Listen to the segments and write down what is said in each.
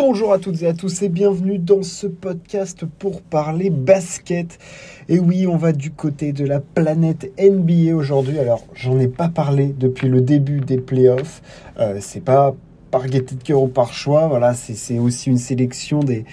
Bonjour à toutes et à tous et bienvenue dans ce podcast pour parler basket. Et oui, on va du côté de la planète NBA aujourd'hui. Alors, j'en ai pas parlé depuis le début des playoffs. Euh, c'est pas par gaieté de cœur ou par choix. Voilà, c'est aussi une sélection des,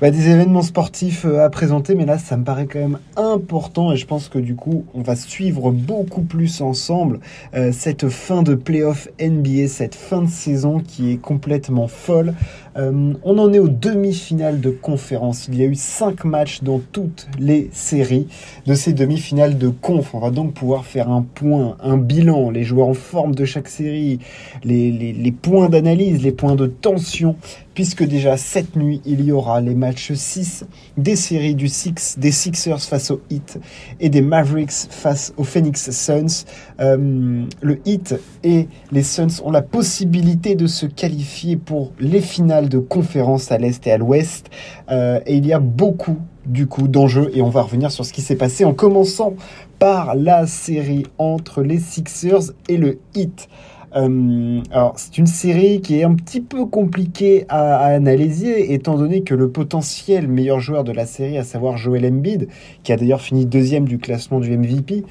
bah, des événements sportifs euh, à présenter, mais là, ça me paraît quand même important et je pense que du coup, on va suivre beaucoup plus ensemble euh, cette fin de playoff NBA, cette fin de saison qui est complètement folle. Euh, on en est aux demi-finales de conférence. Il y a eu cinq matchs dans toutes les séries de ces demi-finales de conf. On va donc pouvoir faire un point, un bilan, les joueurs en forme de chaque série, les points d'analyse, les points de tension puisque déjà cette nuit, il y aura les matchs 6 des séries du Six, des Sixers face au Heat et des Mavericks face aux Phoenix Suns. Euh, le Heat et les Suns ont la possibilité de se qualifier pour les finales de conférence à l'Est et à l'Ouest. Euh, et il y a beaucoup du coup d'enjeux et on va revenir sur ce qui s'est passé en commençant par la série entre les Sixers et le Heat. Euh, alors, c'est une série qui est un petit peu compliquée à, analyser, étant donné que le potentiel meilleur joueur de la série, à savoir Joel Embiid, qui a d'ailleurs fini deuxième du classement du MVP,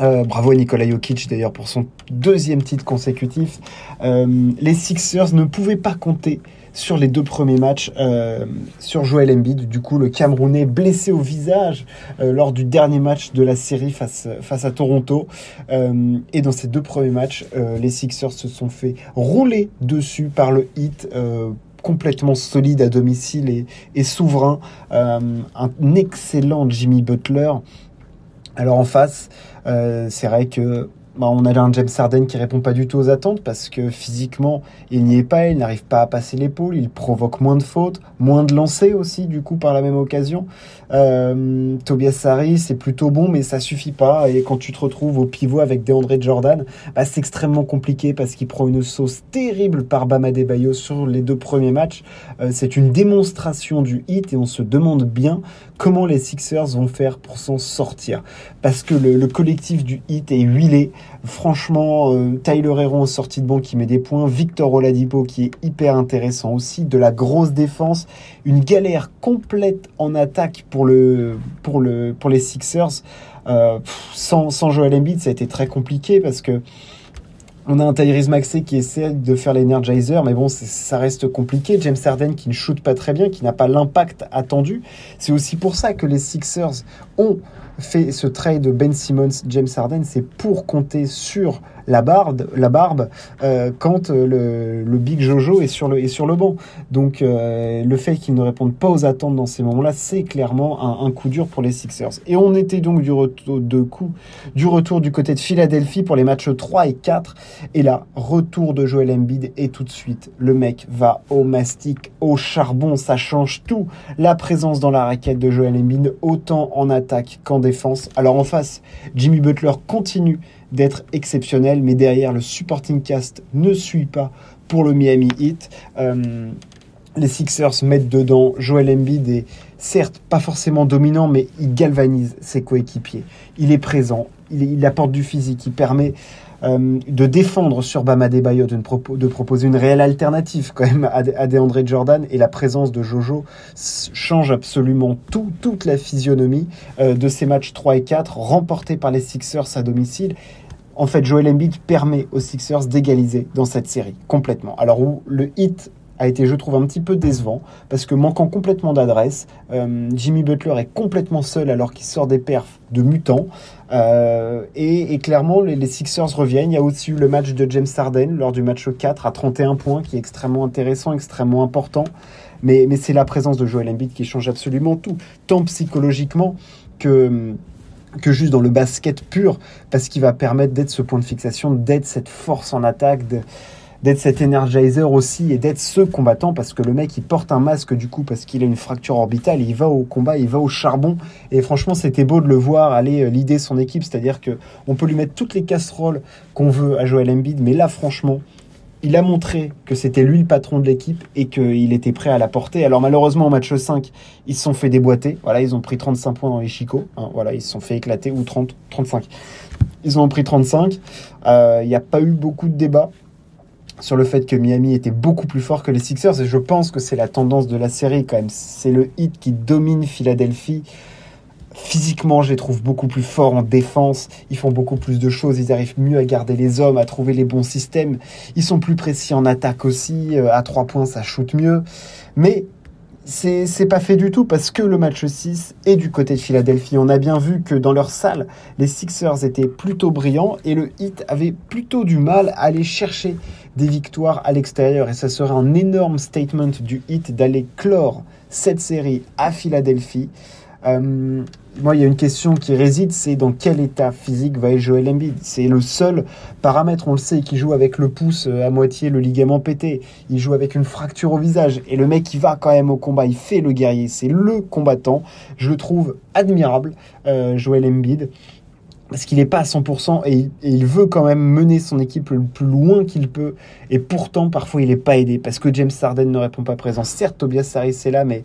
euh, bravo à Nikola Jokic d'ailleurs pour son deuxième titre consécutif. Euh, les Sixers ne pouvaient pas compter sur les deux premiers matchs euh, sur Joel Embiid. Du coup, le Camerounais blessé au visage euh, lors du dernier match de la série face, face à Toronto. Euh, et dans ces deux premiers matchs, les Sixers se sont fait rouler dessus par le Heat complètement solide à domicile et, et souverain. un excellent Jimmy Butler. Alors en face, c'est vrai que bah, on a un James Harden qui répond pas du tout aux attentes parce que physiquement, il n'y est pas, il n'arrive pas à passer l'épaule, il provoque moins de fautes, moins de lancers aussi, du coup, par la même occasion. Euh, Tobias Harris, c'est plutôt bon, mais ça suffit pas. Et quand tu te retrouves au pivot avec DeAndre Jordan, bah, c'est extrêmement compliqué parce qu'il prend une sauce terrible par Bama Bayo sur les deux premiers matchs. Euh, c'est une démonstration du hit et on se demande bien comment les Sixers vont faire pour s'en sortir. Parce que le, collectif du hit est huilé. Franchement, euh, Tyler Herron en sortie de banc qui met des points, Victor Oladipo qui est hyper intéressant aussi, de la grosse défense, une galère complète en attaque pour, le, pour, le, pour les Sixers. Euh, sans, sans Joel Embiid, ça a été très compliqué parce que on a un Tyrese Maxey qui essaie de faire l'Energizer, mais bon, ça reste compliqué. James Harden qui ne shoot pas très bien, qui n'a pas l'impact attendu. C'est aussi pour ça que les Sixers ont fait ce trade de Ben Simmons, James Harden, c'est pour compter sur la barbe, la barbe euh, quand euh, le, Big Jojo est sur le, est sur le banc. Donc euh, le fait qu'ils ne répondent pas aux attentes dans ces moments-là, c'est clairement un, coup dur pour les Sixers. Et on était donc du retour, de coup, du retour du côté de Philadelphie pour les matchs 3 et 4. Et là, retour de Joel Embiid et tout de suite, le mec va au mastic, au charbon, ça change tout. La présence dans la raquette de Joel Embiid, autant en attaque qu'en défense. Alors en face, Jimmy Butler continue d'être exceptionnel, mais derrière, le supporting cast ne suit pas pour le Miami Heat. Euh, les Sixers mettent dedans Joel Embiid est certes pas forcément dominant, mais il galvanise ses coéquipiers. Il est présent, il, apporte du physique, il permet euh, de défendre sur Bama Debayo, de, proposer une réelle alternative quand même à, à DeAndre Jordan. Et la présence de Jojo change absolument tout, toute la physionomie euh, de ces matchs 3 et 4 remportés par les Sixers à domicile en fait, Joel Embiid permet aux Sixers d'égaliser dans cette série complètement. Alors où le hit a été, je trouve, un petit peu décevant parce que manquant complètement d'adresse, euh, Jimmy Butler est complètement seul alors qu'il sort des perfs de mutants. Euh, et, clairement, les, Sixers reviennent. Il y a aussi eu le match de James Harden lors du match 4 à 31 points qui est extrêmement intéressant, extrêmement important. Mais, c'est la présence de Joel Embiid qui change absolument tout, tant psychologiquement que que juste dans le basket pur, parce qu'il va permettre d'être ce point de fixation, d'être cette force en attaque, d'être cet energizer aussi et d'être ce combattant parce que le mec il porte un masque du coup parce qu'il a une fracture orbitale, il va au combat, il va au charbon et franchement c'était beau de le voir aller euh, l'idée son équipe, c'est-à-dire que on peut lui mettre toutes les casseroles qu'on veut à Joel Embiid mais là franchement il a montré que c'était lui le patron de l'équipe et qu'il était prêt à la porter. Alors malheureusement, au match 5, ils se sont fait déboîter. Voilà, ils ont pris 35 points dans les chicots. Hein, voilà, ils se sont fait éclater. Ou 30, 35. Ils ont pris 35. Euh, il n'y a pas eu beaucoup de débats. Sur le fait que Miami était beaucoup plus fort que les Sixers et je pense que c'est la tendance de la série quand même. C'est le hit qui domine Philadelphie. Physiquement, je les trouve beaucoup plus forts en défense. Ils font beaucoup plus de choses. Ils arrivent mieux à garder les hommes, à trouver les bons systèmes. Ils sont plus précis en attaque aussi. Euh, à trois points, ça shoot mieux. Mais c'est pas fait du tout parce que le match 6 est du côté de Philadelphie. On a bien vu que dans leur salle, les Sixers étaient plutôt brillants et le Heat avait plutôt du mal à aller chercher des victoires à l'extérieur. Et ça serait un énorme statement du Heat d'aller clore cette série à Philadelphie. Euh, moi, il y a une question qui réside, c'est dans quel état physique va Joel Embiid C'est le seul paramètre, on le sait, qui joue avec le pouce euh, à moitié, le ligament pété. Il joue avec une fracture au visage. Et le mec, il va quand même au combat, il fait le guerrier. C'est le combattant. Je le trouve admirable, euh, Joel Embiid parce qu'il n'est pas à 100% et il, veut quand même mener son équipe le plus loin qu'il peut. Et pourtant, parfois, il n'est pas aidé parce que James Harden ne répond pas présent. Certes, Tobias Harris est là, mais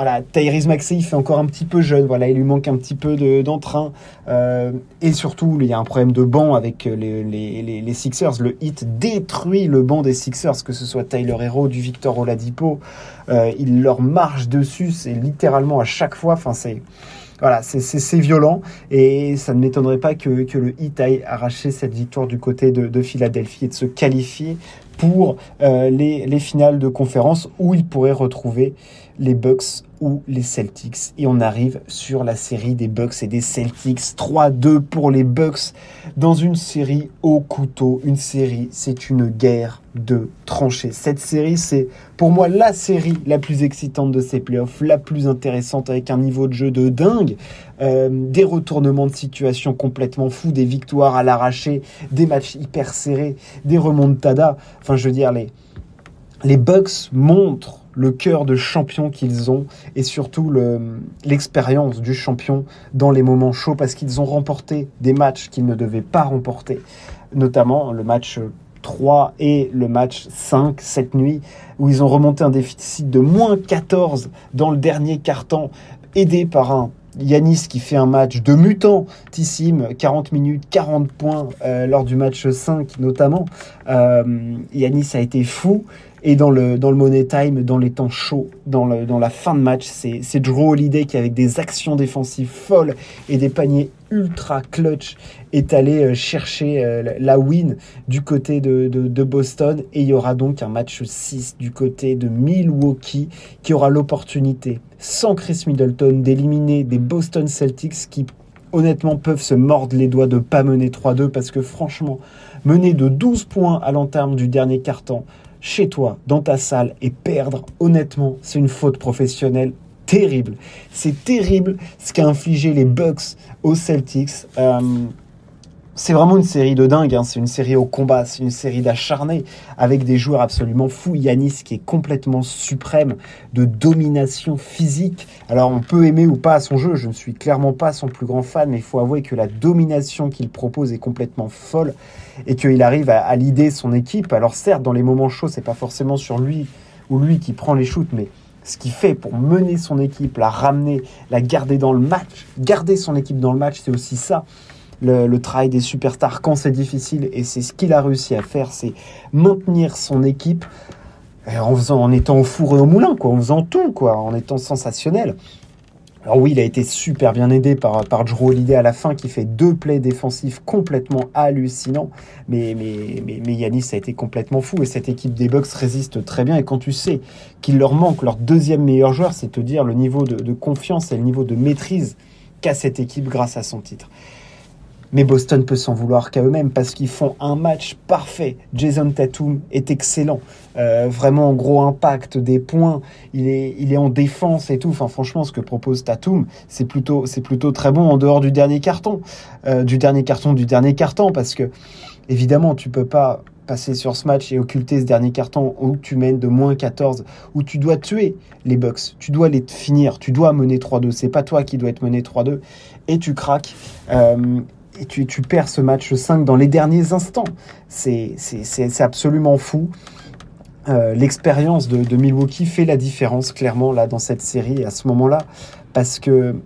voilà, Tyrese Maxey, il fait encore un petit peu jeune. Voilà, il lui manque un petit peu d'entrain. Euh, et surtout, il y a un problème de banc avec les, les, Sixers. Le hit détruit le banc des Sixers, que ce soit Tyler Hero, du Victor Oladipo. Euh, il leur marche dessus. C'est littéralement à chaque fois. Enfin, c'est c'est violent et ça ne m'étonnerait pas que, le Heat aille arracher cette victoire du côté de, Philadelphie et de se qualifier pour euh, les, les, finales de conférence où il pourrait retrouver les Bucks ou les Celtics. Et on arrive sur la série des Bucks et des Celtics. 3-2 pour les Bucks dans une série au couteau. Une série, c'est une guerre de tranchées. Cette série, c'est pour moi la série la plus excitante de ces playoffs, la plus intéressante avec un niveau de jeu de dingue, euh, des retournements de situation complètement fous, des victoires à l'arraché, des matchs hyper serrés, des remontadas. Enfin, je veux dire, les, les Bucks montrent le cœur de champion qu'ils ont et surtout l'expérience du champion dans les moments chauds parce qu'ils ont remporté des matchs qu'ils ne devaient pas remporter, notamment le match 3 et le match 5 cette nuit où ils ont remonté un déficit de moins 14 dans le dernier quart-temps aidé par un Yanis qui fait un match de mutant, Tissime, 40 minutes, 40 points euh, lors du match 5 notamment. Euh, Yanis a été fou et dans le, Money Time, dans les temps chauds, dans, la fin de match, c'est, c'est Drew Holiday qui, avec des actions défensives folles et des paniers ultra clutch, est allé euh, chercher euh, la win du côté de, de, Boston. Et il y aura donc un match 6 du côté de Milwaukee qui aura l'opportunité, sans Chris Middleton, d'éliminer des Boston Celtics qui honnêtement peuvent se mordre les doigts de pas mener 3-2 parce que franchement, mener de 12 points à l'entame du dernier quart-temps, chez toi, dans ta salle, et perdre, honnêtement, c'est une faute professionnelle terrible. C'est terrible ce qu'a infligé les Bucks aux Celtics. Euh, c'est vraiment une série de dingue, hein. c'est une série au combat, c'est une série d'acharnés avec des joueurs absolument fous. Yanis qui est complètement suprême de domination physique. Alors on peut aimer ou pas son jeu, je ne suis clairement pas son plus grand fan, mais il faut avouer que la domination qu'il propose est complètement folle et qu'il arrive à, à leader son équipe. Alors certes, dans les moments chauds, c'est pas forcément sur lui ou lui qui prend les shoots, mais ce qu'il fait pour mener son équipe, la ramener, la garder dans le match, garder son équipe dans le match, c'est aussi ça le, travail des superstars quand c'est difficile. Et c'est ce qu'il a réussi à faire, c'est maintenir son équipe en, faisant, en étant au four et au moulin, quoi, en faisant tout, quoi, en étant sensationnel. Alors oui, il a été super bien aidé par, par Drew Holiday à la fin qui fait deux plays défensifs complètement hallucinants. Mais, mais, mais, mais Yanis a été complètement fou et cette équipe des Bucks résiste très bien. Et quand tu sais qu'il leur manque leur deuxième meilleur joueur, c'est te dire le niveau de, de confiance et le niveau de maîtrise qu'a cette équipe grâce à son titre. Mais Boston peut s'en vouloir qu'à eux-mêmes parce qu'ils font un match parfait. Jason Tatum est excellent. Euh, vraiment gros impact des points. Il est, il est en défense et tout. Enfin, franchement, ce que propose Tatum, c'est plutôt, c'est plutôt très bon en dehors du dernier carton. Euh, du dernier carton, du dernier carton. Parce que, évidemment, tu peux pas passer sur ce match et occulter ce dernier carton où tu mènes de moins 14, où tu dois tuer les Bucks, tu dois les finir, tu dois mener 3-2, c'est pas toi qui dois être mené 3-2, et tu craques. Euh, et tu, perds ce match 5 dans les derniers instants. C'est absolument fou. Euh, l'expérience de, Milwaukee fait la différence clairement là dans cette série à ce moment-là parce que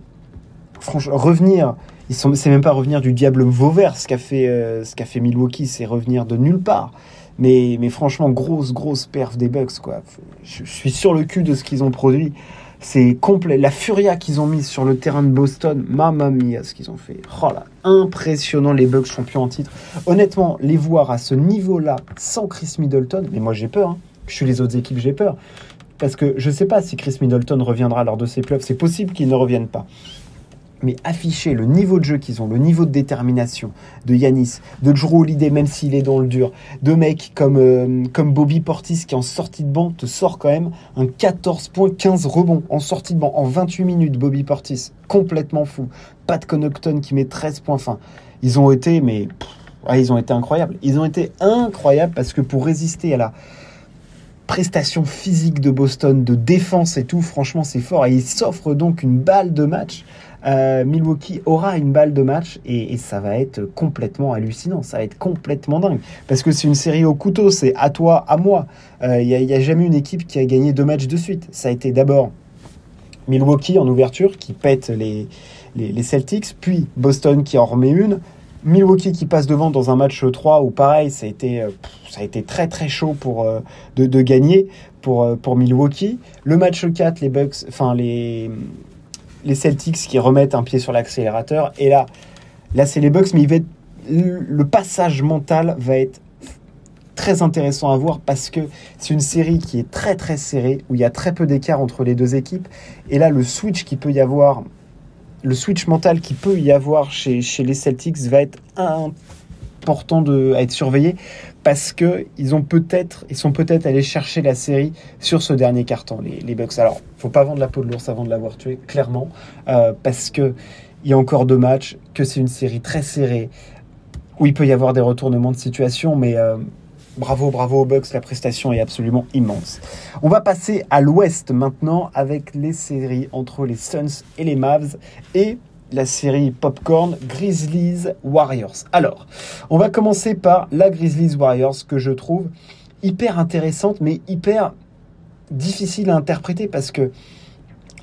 franchement revenir c'est même pas revenir du diable Vauvert ce qu'a fait euh, fait Milwaukee c'est revenir de nulle part Mais, mais franchement, grosse, grosse perf des Bucks, quoi. Je, suis sur le cul de ce qu'ils ont produit. C'est complet. La furia qu'ils ont mise sur le terrain de Boston, mamma mia, ce qu'ils ont fait. Oh là, impressionnant les Bucks champions en titre. Honnêtement, les voir à ce niveau-là, sans Chris Middleton, mais moi j'ai peur. Hein. Je suis les autres équipes, j'ai peur. Parce que je ne sais pas si Chris Middleton reviendra lors de ces playoffs. C'est possible qu'il ne revienne pas mais afficher le niveau de jeu qu'ils ont, le niveau de détermination de Yanis, de Drew Holiday, même s'il est dans le dur, de mecs comme, euh, comme Bobby Portis qui en sortie de banc te sort quand même un 14 points, 15 rebonds en sortie de banc en 28 minutes, Bobby Portis, complètement fou. Pat Connaughton qui met 13 points fin. Ils ont été, mais ils ont été incroyables. Ils ont été incroyables parce que pour résister à la prestation physique de Boston, de défense et tout, franchement c'est fort. Et ils s'offrent donc une balle de match euh, Milwaukee aura une balle de match et, ça va être complètement hallucinant, ça va être complètement dingue. Parce que c'est une série au couteau, c'est à toi, à moi. Il euh, n'y a, jamais une équipe qui a gagné deux matchs de suite. Ça a été d'abord Milwaukee en ouverture qui pète les, les, Celtics, puis Boston qui en remet une. Milwaukee qui passe devant dans un match 3 où pareil, ça a été, euh, ça a été très très chaud pour, de, gagner pour, pour Milwaukee. Le match 4, les Bucks, enfin les, les Celtics qui remettent un pied sur l'accélérateur. Et là, là c'est les Bucks, mais le passage mental va être très intéressant à voir parce que c'est une série qui est très très serrée, où il y a très peu d'écart entre les deux équipes. Et là, le switch qui peut y avoir, le switch mental qui peut y avoir chez, chez les Celtics va être important de, être surveillé parce que ils ont peut-être, ils sont peut-être allés chercher la série sur ce dernier carton, les, les Bucks. Alors, faut pas vendre la peau de l'ours avant de l'avoir tué, clairement, euh, parce que il y a encore deux matchs, que c'est une série très serrée, où il peut y avoir des retournements de situation, mais euh, bravo, bravo aux Bucks, la prestation est absolument immense. On va passer à l'Ouest maintenant avec les séries entre les Suns et les Mavs et la série Popcorn Grizzlies Warriors. Alors, on va commencer par la Grizzlies Warriors que je trouve hyper intéressante mais hyper difficile à interpréter parce que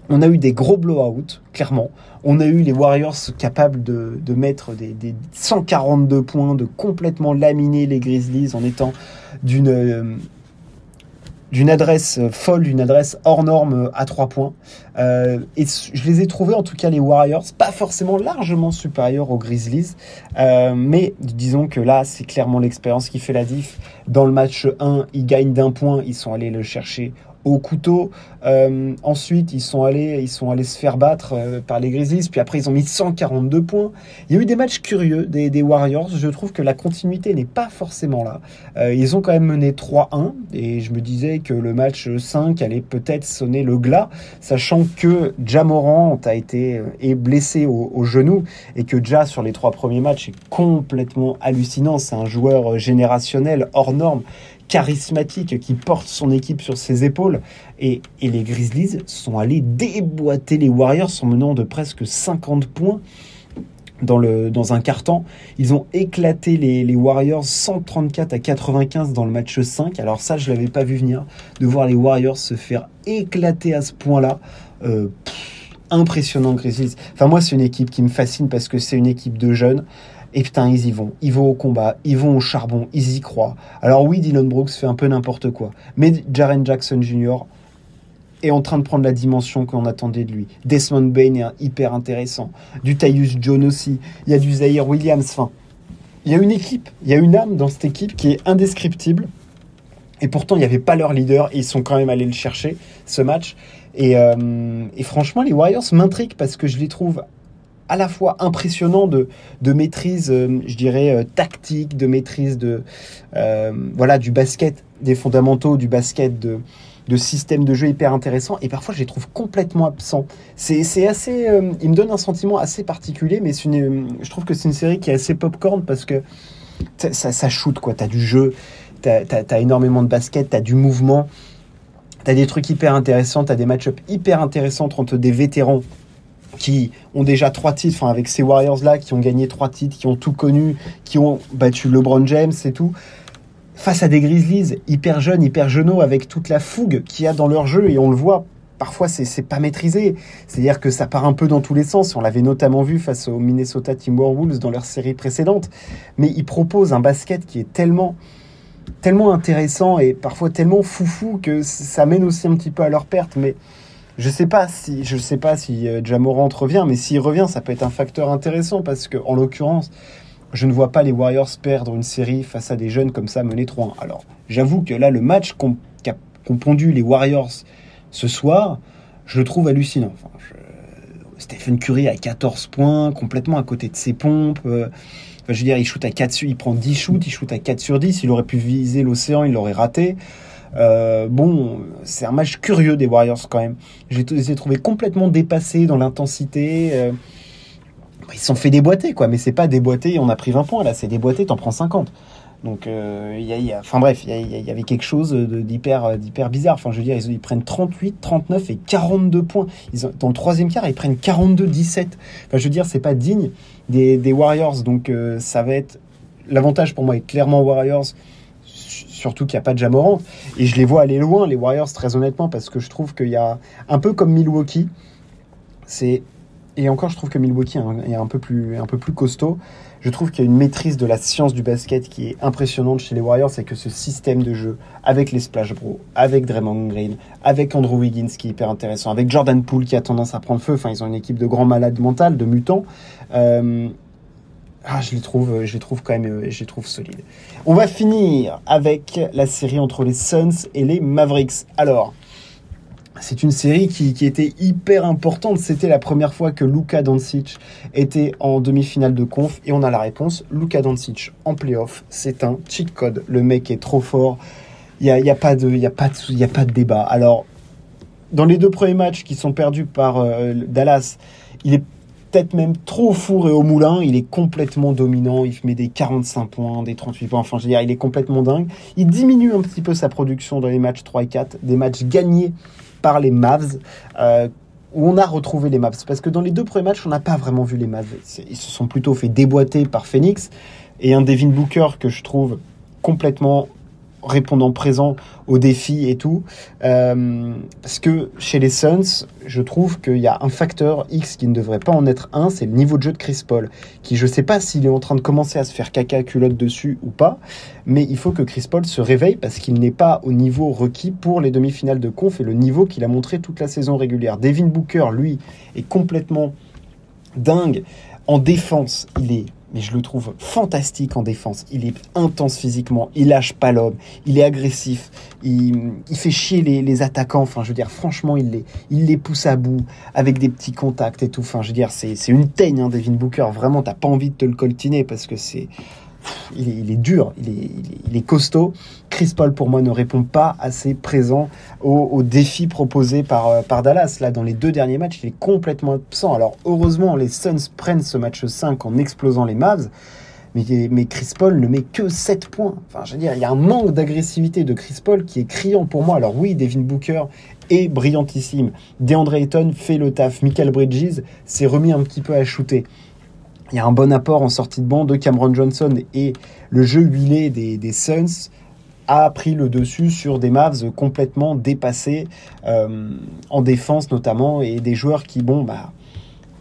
on a eu des gros blowouts, clairement. On a eu les Warriors capables de, mettre des, des, 142 points, de complètement laminer les Grizzlies en étant d'une euh, d'une adresse folle, d'une adresse hors norme à 3 points. Euh, et je les ai trouvés, en tout cas les Warriors, pas forcément largement supérieurs aux Grizzlies, euh, mais disons que là, c'est clairement l'expérience qui fait la diff. Dans le match 1, ils gagnent d'un point, ils sont allés le chercher au couteau. Euh, ensuite, ils sont, allés, ils sont allés se faire battre euh, par les Grizzlies. Puis après, ils ont mis 142 points. Il y a eu des matchs curieux des, Warriors. Je trouve que la continuité n'est pas forcément là. Euh, ils ont quand même mené 3-1. Et je me disais que le match 5 allait peut-être sonner le glas, sachant que Jamorant a été est blessé au, au, genou et que Ja, sur les trois premiers matchs, est complètement hallucinant. C'est un joueur générationnel hors norme charismatique qui porte son équipe sur ses épaules. Et, les Grizzlies sont allés déboîter les Warriors en menant de presque 50 points dans, le, dans un carton. Ils ont éclaté les, Warriors 134 à 95 dans le match 5. Alors ça, je l'avais pas vu venir, de voir les Warriors se faire éclater à ce point-là. Euh, impressionnant Grizzlies. Enfin moi, c'est une équipe qui me fascine parce que c'est une équipe de jeunes. Et putain, ils y vont. Ils vont au combat, ils vont au charbon, ils y croient. Alors oui, Dylan Brooks fait un peu n'importe quoi. Mais Jaren Jackson Jr. est en train de prendre la dimension qu'on attendait de lui. Desmond Bain est hyper intéressant. Du Tyus Jones aussi. Il y a du Zaire Williams. Enfin, il y a une équipe, il y a une âme dans cette équipe qui est indescriptible. Et pourtant, il n'y avait pas leur leader ils sont quand même allés le chercher, ce match. Et, euh, et franchement, les Warriors m'intriguent parce que je les trouve à la fois impressionnant de, de maîtrise, euh, je dirais, euh, tactique, de maîtrise de, euh, voilà, du basket, des fondamentaux du basket, de, de système de jeu hyper intéressant, et parfois je les trouve complètement absents. C'est assez, il me donne un sentiment assez particulier, mais une, je trouve que c'est une série qui est assez popcorn parce que ça, ça shoot, quoi. T'as du jeu, t'as as, énormément de basket, t'as du mouvement, t'as des trucs hyper intéressants, t'as des match-ups hyper intéressants entre des vétérans qui ont déjà trois titres, enfin avec ces Warriors-là, qui ont gagné trois titres, qui ont tout connu, qui ont battu LeBron James et tout, face à des Grizzlies hyper jeunes, hyper jeuneaux, avec toute la fougue qu'il y a dans leur jeu, et on le voit, parfois c'est pas maîtrisé, c'est-à-dire que ça part un peu dans tous les sens, on l'avait notamment vu face aux Minnesota Timberwolves dans leur série précédente, mais ils proposent un basket qui est tellement tellement intéressant et parfois tellement foufou que ça mène aussi un petit peu à leur perte. Mais je sais pas si je sais pas si euh, Jamorant revient, mais s'il revient, ça peut être un facteur intéressant parce que en l'occurrence, je ne vois pas les Warriors perdre une série face à des jeunes comme ça menés 3-1. Alors, j'avoue que là, le match qu'ont pondu les Warriors ce soir, je le trouve hallucinant. Stephen Curry à 14 points, complètement à côté de ses pompes. Euh, je veux dire, il à 4 il prend 10 shoots, il shoot à 4 sur 10. Il aurait pu viser l'océan, il l'aurait raté. Euh, bon, c'est un match curieux des Warriors quand même. Je les ai complètement dépassés dans l'intensité. Euh, ils se sont fait déboîter, quoi. Mais c'est pas déboîter, on a pris 20 points là. C'est déboîter, t'en prends 50. Donc, euh, y, a, enfin bref, il y, avait quelque chose d'hyper, d'hyper bizarre. Enfin, je veux dire, ils, prennent 38, 39 et 42 points. Ils dans le troisième quart, ils prennent 42-17. Enfin, je veux dire, c'est pas digne des Warriors. Donc, ça va être l'avantage pour moi est clairement Warriors surtout qu'il n'y a pas de Jamorant. Et je les vois aller loin, les Warriors, très honnêtement, parce que je trouve qu'il y a un peu comme Milwaukee. C'est et encore, je trouve que Milwaukee est un peu plus, un peu plus costaud. Je trouve qu'il y a une maîtrise de la science du basket qui est impressionnante chez les Warriors, c'est que ce système de jeu, avec les Splash Bros, avec Draymond Green, avec Andrew Wiggins qui est hyper intéressant, avec Jordan Poole qui a tendance à prendre feu, enfin ils ont une équipe de grands malades mentales, de mutants, euh, ah, je les trouve, je les trouve quand même, euh, je les trouve solides. On va finir avec la série entre les Suns et les Mavericks. Alors, c'est une série qui, était hyper importante. C'était la première fois que Luka Doncic était en demi-finale de conf et on a la réponse. Luka Doncic en playoff, c'est un cheat code. Le mec est trop fort. Il n'y a, y a, pas de, a, a pas de débat. Alors, dans les deux premiers matchs qui sont perdus par euh, Dallas, il est peut-être même trop au four et au moulin. Il est complètement dominant. Il met des 45 points, des 38 points. Enfin, je veux dire, il est complètement dingue. Il diminue un petit peu sa production dans les matchs 3 et 4, des matchs gagnés par les Mavs. Euh, où on a retrouvé les Mavs. Parce que dans les deux premiers matchs, on n'a pas vraiment vu les Mavs. Ils se sont plutôt fait déboîter par Phoenix. Et un Devin Booker que je trouve complètement répondant présent aux défis et tout. Euh, parce que chez les Suns, je trouve qu'il y a un facteur X qui ne devrait pas en être un, c'est le niveau de jeu de Chris Paul, qui je sais pas s'il est en train de commencer à se faire caca culotte dessus ou pas, mais il faut que Chris Paul se réveille parce qu'il n'est pas au niveau requis pour les demi-finales de conf et le niveau qu'il a montré toute la saison régulière. Devin Booker, lui, est complètement dingue. En défense, il est mais je le trouve fantastique en défense. Il est intense physiquement, il lâche pas l'homme, il est agressif, il, fait chier les, attaquants. Enfin, je veux dire, franchement, il les, il les pousse à bout avec des petits contacts et tout. Enfin, je veux dire, c'est une teigne, hein, Devin Booker. Vraiment, t'as pas envie de te le coltiner parce que c'est il est, dur, il est, costaud. Chris Paul, pour moi, ne répond pas assez présent aux, défis proposés par, euh, par, Dallas. Là, dans les deux derniers matchs, il est complètement absent. Alors, heureusement, les Suns prennent ce match 5 en explosant les Mavs. Mais, mais, Chris Paul ne met que 7 points. Enfin, je veux dire, il y a un manque d'agressivité de Chris Paul qui est criant pour moi. Alors oui, Devin Booker est brillantissime. DeAndre Ayton fait le taf. Michael Bridges s'est remis un petit peu à shooter. Il y a un bon apport en sortie de banc de Cameron Johnson et le jeu huilé des, Suns a pris le dessus sur des Mavs complètement dépassés euh, en défense notamment et des joueurs qui, bon, bah,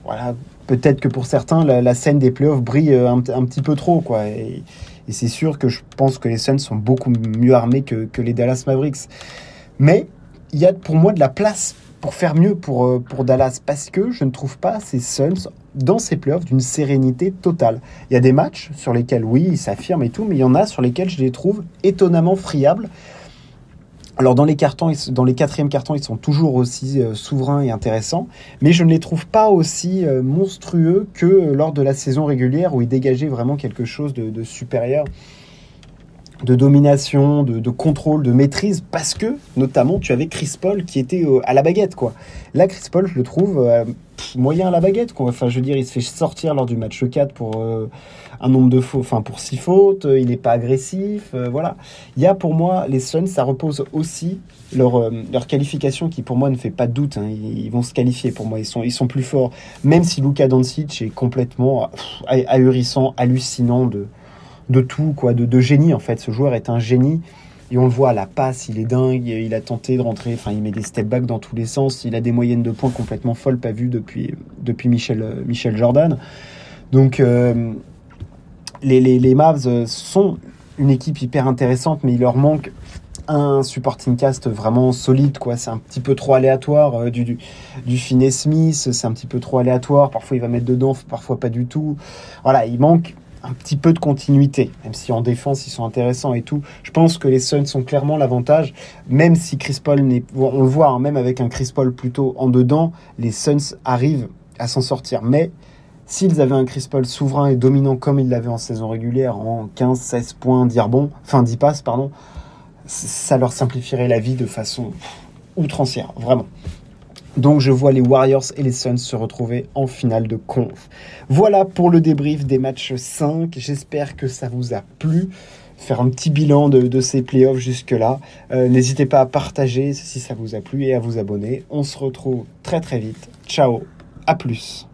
voilà, peut-être que pour certains, la, scène des playoffs brille un, petit peu trop, quoi. Et, c'est sûr que je pense que les Suns sont beaucoup mieux armés que, que les Dallas Mavericks. Mais il y a pour moi de la place pour faire mieux pour, euh, pour Dallas parce que je ne trouve pas ces Suns dans ces playoffs d'une sérénité totale. Il y a des matchs sur lesquels, oui, ils s'affirment et tout, mais il y en a sur lesquels je les trouve étonnamment friables. Alors dans les cartons, dans les quatrièmes cartons, ils sont toujours aussi euh, souverains et intéressants, mais je ne les trouve pas aussi euh, monstrueux que lors de la saison régulière où ils dégageaient vraiment quelque chose de supérieur de domination, de, contrôle, de maîtrise, parce que notamment tu avais Chris Paul qui était euh, à la baguette quoi. Là Chris Paul je le trouve euh, moyen à la baguette. Enfin je veux dire il se fait sortir lors du match 4 pour euh, un nombre de fautes, enfin pour 6 fautes, il n'est pas agressif, voilà. Il y a pour moi les Suns ça repose aussi leur, leur qualification qui pour moi ne fait pas de doute. Hein. Ils, vont se qualifier pour moi. Ils sont, ils sont plus forts. Même si Luka Doncic est complètement ahurissant, hallucinant de, de tout, quoi, de, génie en fait. Ce joueur est un génie. Et on le voit la passe, il est dingue, il a tenté de rentrer, enfin il met des step back dans tous les sens, il a des moyennes de points complètement folles, pas vues depuis, depuis Michel, Michel Jordan. Donc euh, les, les, Mavs sont une équipe hyper intéressante, mais il leur manque un supporting cast vraiment solide quoi c'est un petit peu trop aléatoire euh, du, du, du Finney Smith c'est un petit peu trop aléatoire parfois il va mettre dedans parfois pas du tout voilà il manque un petit peu de continuité même si en défense ils sont intéressants et tout je pense que les Suns sont clairement l'avantage même si Chris Paul n'est on le voit hein, même avec un Chris Paul plutôt en dedans les Suns arrivent à s'en sortir mais S'ils avaient un Chris Paul souverain et dominant comme ils l'avaient en saison régulière, en 15-16 points, dire bon, enfin 10 passes, pardon, ça leur simplifierait la vie de façon outrancière, vraiment. Donc je vois les Warriors et les Suns se retrouver en finale de conf. Voilà pour le débrief des matchs 5. J'espère que ça vous a plu. Faire un petit bilan de, ces playoffs jusque-là. Euh, n'hésitez pas à partager si ça vous a plu et à vous abonner. On se retrouve très très vite. Ciao, à plus.